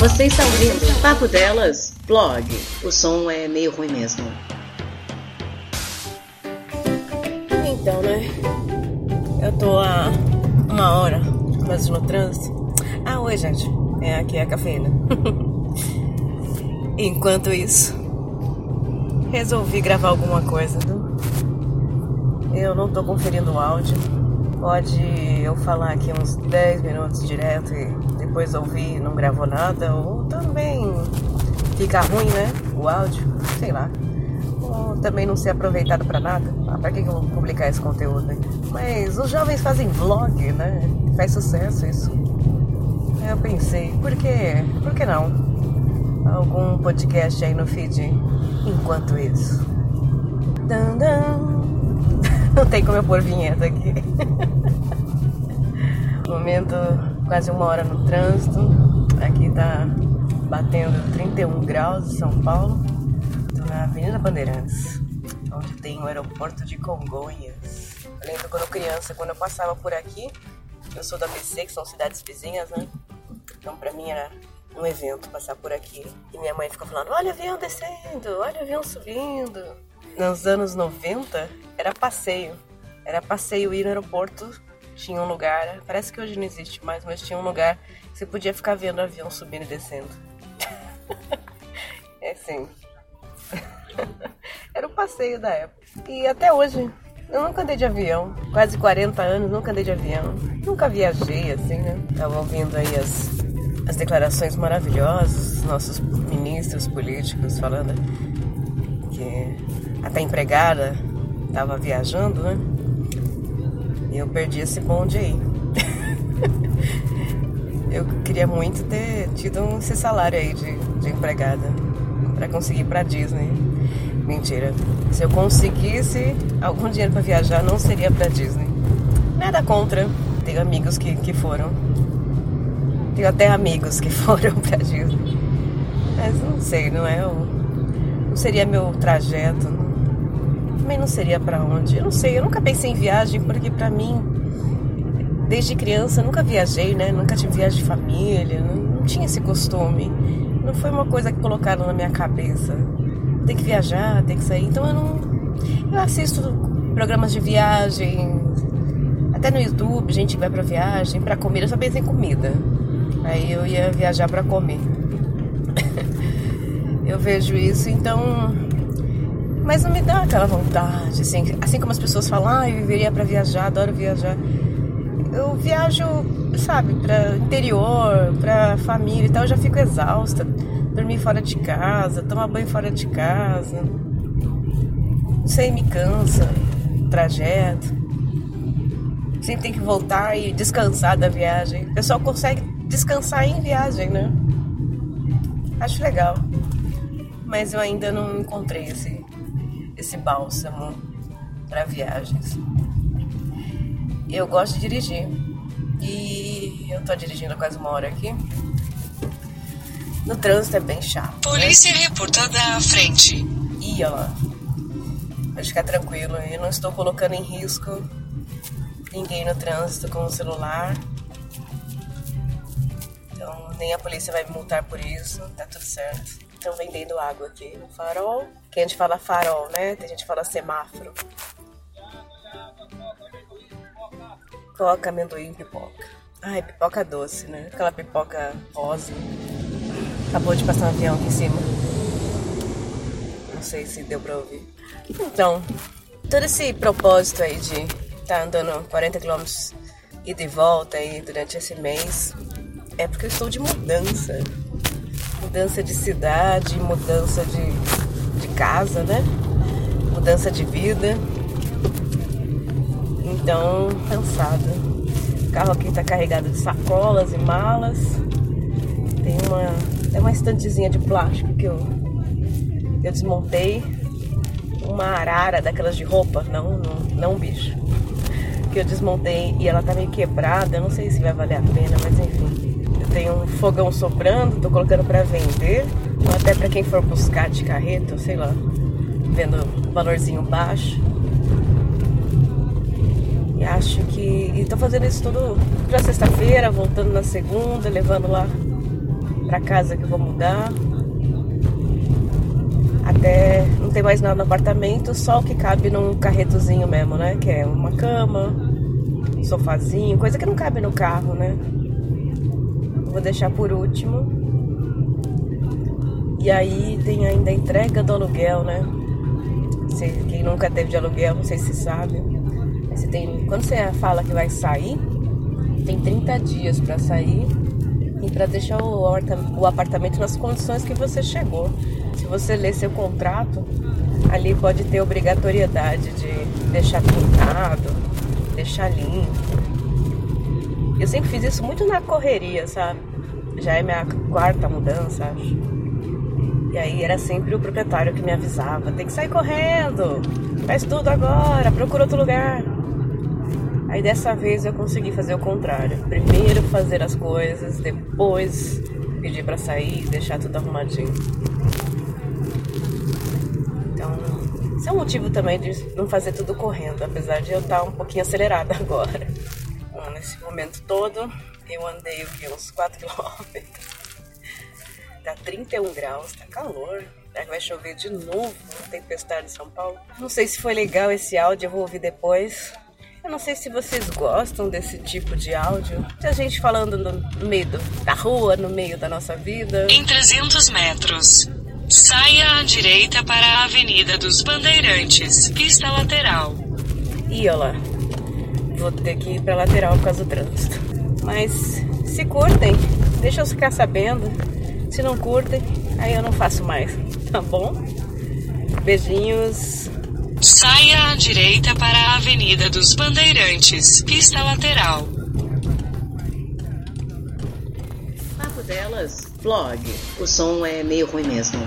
Você está ouvindo Papo Delas Blog. O som é meio ruim mesmo. Então, né? Eu tô há uma hora quase no trânsito. Ah, oi, gente. É aqui é a cafeína. Enquanto isso, resolvi gravar alguma coisa. Eu não tô conferindo o áudio. Pode eu falar aqui uns 10 minutos direto e depois ouvir e não gravou nada, ou também fica ruim, né? O áudio, sei lá. Ou também não ser aproveitado para nada. Ah, pra que eu vou publicar esse conteúdo? Né? Mas os jovens fazem vlog, né? Faz sucesso isso. Eu pensei, por que, por que não? Algum podcast aí no feed enquanto isso. Dan. Não tem como eu pôr vinheta aqui. Momento quase uma hora no trânsito. Aqui tá batendo 31 graus em São Paulo. Tô na Avenida Bandeirantes, onde tem o aeroporto de Congonhas. Eu lembro quando criança, quando eu passava por aqui, eu sou da BC, que são cidades vizinhas, né? Então pra mim era um evento passar por aqui. E minha mãe ficou falando: olha o avião descendo, olha o avião subindo. Nos anos 90 era passeio. Era passeio ir no aeroporto. Tinha um lugar, parece que hoje não existe mais, mas tinha um lugar que você podia ficar vendo o avião subindo e descendo. é assim. era o passeio da época. E até hoje, eu nunca andei de avião. Quase 40 anos, nunca andei de avião. Nunca viajei assim, né? Tava ouvindo aí as, as declarações maravilhosas dos nossos ministros políticos falando que até empregada tava viajando, né? E eu perdi esse bonde aí. eu queria muito ter tido esse salário aí de, de empregada para conseguir ir pra Disney. Mentira. Se eu conseguisse algum dinheiro para viajar, não seria pra Disney. Nada contra. Tenho amigos que, que foram. Tenho até amigos que foram pra Disney. Mas não sei, não é. Não seria meu trajeto. Também não seria para onde. Eu não sei, eu nunca pensei em viagem, porque para mim, desde criança, nunca viajei, né? Nunca tive viagem de família, não, não tinha esse costume. Não foi uma coisa que colocaram na minha cabeça. Tem que viajar, tem que sair. Então eu não. Eu assisto programas de viagem, até no YouTube, gente que vai pra viagem, pra comer. Eu só pensei em comida. Aí eu ia viajar para comer. eu vejo isso, então. Mas não me dá aquela vontade, assim, assim como as pessoas falam, ah, eu viveria para viajar, adoro viajar. Eu viajo, sabe, para interior, para família e tal, eu já fico exausta. Dormir fora de casa, tomar banho fora de casa. Não sei, me cansa. Trajeto. Sempre tem que voltar e descansar da viagem. O pessoal consegue descansar em viagem, né? Acho legal. Mas eu ainda não encontrei esse, esse bálsamo para viagens. Eu gosto de dirigir. E eu tô dirigindo quase uma hora aqui. No trânsito é bem chato. Polícia né? reportada à frente. E ó, pode ficar tranquilo, eu não estou colocando em risco ninguém no trânsito com o celular. Então nem a polícia vai me multar por isso, tá tudo certo. Estão vendendo água aqui no farol. Que a gente fala farol, né? Tem gente que fala semáforo. Coca, amendoim, pipoca. Ai, pipoca doce, né? Aquela pipoca rosa. Acabou de passar um avião aqui em cima. Não sei se deu pra ouvir. Então, todo esse propósito aí de estar tá andando 40 km e de volta aí durante esse mês é porque eu estou de mudança. Mudança de cidade, mudança de, de casa, né? Mudança de vida. Então, cansada. O carro aqui está carregado de sacolas e malas. Tem uma, tem uma estantezinha de plástico que eu, eu desmontei. Uma arara daquelas de roupa, não, não, não bicho. Que eu desmontei e ela tá meio quebrada. Não sei se vai valer a pena, mas enfim. Tenho um fogão sobrando, tô colocando para vender. Ou até para quem for buscar de carreta, sei lá. Vendo valorzinho baixo. E acho que. E tô fazendo isso tudo pra sexta-feira, voltando na segunda, levando lá pra casa que eu vou mudar. Até não tem mais nada no apartamento, só o que cabe num carretozinho mesmo, né? Que é uma cama, um sofazinho, coisa que não cabe no carro, né? Vou deixar por último. E aí tem ainda a entrega do aluguel, né? quem nunca teve de aluguel, não sei se sabe. Você tem, quando você fala que vai sair, tem 30 dias para sair e para deixar o apartamento nas condições que você chegou. Se você ler seu contrato, ali pode ter obrigatoriedade de deixar pintado, deixar limpo. Eu sempre fiz isso muito na correria, sabe? Já é minha quarta mudança, acho. E aí era sempre o proprietário que me avisava: tem que sair correndo, faz tudo agora, procura outro lugar. Aí dessa vez eu consegui fazer o contrário. Primeiro fazer as coisas, depois pedir para sair, deixar tudo arrumadinho. Então, é um motivo também de não fazer tudo correndo, apesar de eu estar um pouquinho acelerada agora. Bom, nesse momento todo, eu andei uns 4 quilômetros. Tá 31 graus, tá calor. Vai chover de novo, tempestade em São Paulo. Não sei se foi legal esse áudio, eu vou ouvir depois. Eu não sei se vocês gostam desse tipo de áudio. De a gente falando no meio da rua, no meio da nossa vida. Em 300 metros, saia à direita para a Avenida dos Bandeirantes, pista lateral. E olha lá, vou ter que ir pra lateral por causa do trânsito. Mas se curtem, deixa eu ficar sabendo. Se não curtem, aí eu não faço mais, tá bom? Beijinhos. Saia à direita para a Avenida dos Bandeirantes, pista lateral. Papo delas, vlog. O som é meio ruim mesmo.